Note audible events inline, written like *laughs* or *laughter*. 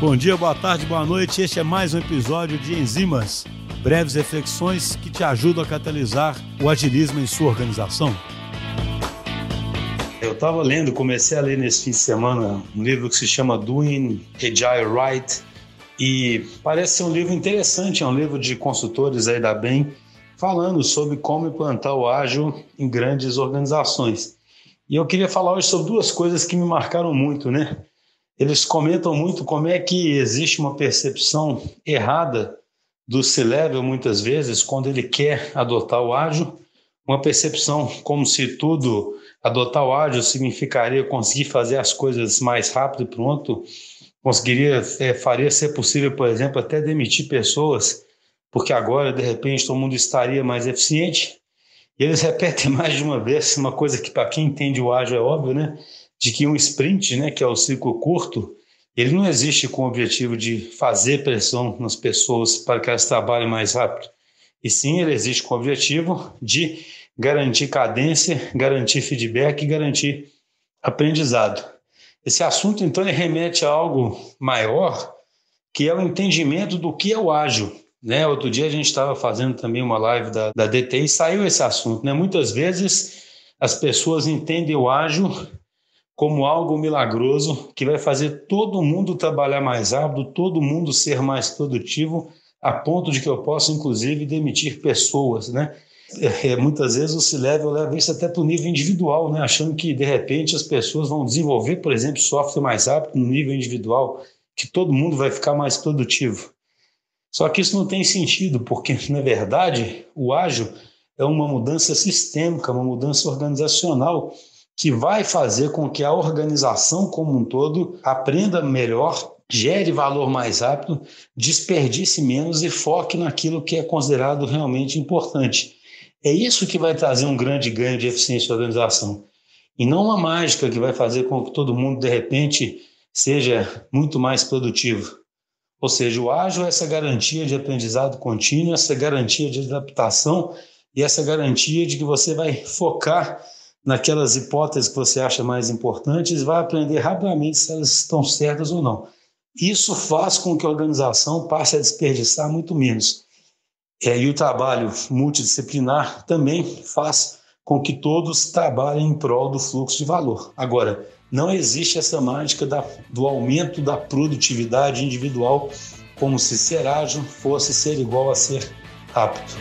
Bom dia, boa tarde, boa noite. Este é mais um episódio de Enzimas, breves reflexões que te ajudam a catalisar o agilismo em sua organização. Eu estava lendo, comecei a ler nesse fim de semana um livro que se chama Doing Agile Right e parece ser um livro interessante, é um livro de consultores aí da BEM falando sobre como implantar o ágil em grandes organizações. E eu queria falar hoje sobre duas coisas que me marcaram muito, né? Eles comentam muito como é que existe uma percepção errada do C-Level, muitas vezes, quando ele quer adotar o ágil, uma percepção como se tudo, adotar o ágil significaria conseguir fazer as coisas mais rápido e pronto, conseguiria, é, faria ser possível, por exemplo, até demitir pessoas, porque agora, de repente, todo mundo estaria mais eficiente. E eles repetem *laughs* mais de uma vez uma coisa que, para quem entende o ágil, é óbvio, né? de que um sprint, né, que é o ciclo curto, ele não existe com o objetivo de fazer pressão nas pessoas para que elas trabalhem mais rápido. E sim, ele existe com o objetivo de garantir cadência, garantir feedback e garantir aprendizado. Esse assunto, então, remete a algo maior, que é o entendimento do que é o ágil. Né? Outro dia a gente estava fazendo também uma live da, da DTI e saiu esse assunto. Né? Muitas vezes as pessoas entendem o ágil como algo milagroso que vai fazer todo mundo trabalhar mais rápido, todo mundo ser mais produtivo, a ponto de que eu possa, inclusive, demitir pessoas, né? É, é muitas vezes o C-Level leva isso até para o nível individual, né? achando que, de repente, as pessoas vão desenvolver, por exemplo, software mais rápido no nível individual, que todo mundo vai ficar mais produtivo. Só que isso não tem sentido, porque, *laughs* na verdade, o ágil é uma mudança sistêmica, uma mudança organizacional que vai fazer com que a organização como um todo aprenda melhor, gere valor mais rápido, desperdice menos e foque naquilo que é considerado realmente importante. É isso que vai trazer um grande ganho de eficiência da organização. E não uma mágica que vai fazer com que todo mundo, de repente, seja muito mais produtivo. Ou seja, o ágil é essa garantia de aprendizado contínuo, essa garantia de adaptação e essa garantia de que você vai focar naquelas hipóteses que você acha mais importantes, vai aprender rapidamente se elas estão certas ou não. Isso faz com que a organização passe a desperdiçar muito menos. É, e o trabalho multidisciplinar também faz com que todos trabalhem em prol do fluxo de valor. Agora, não existe essa mágica da, do aumento da produtividade individual, como se ser ágil fosse ser igual a ser rápido.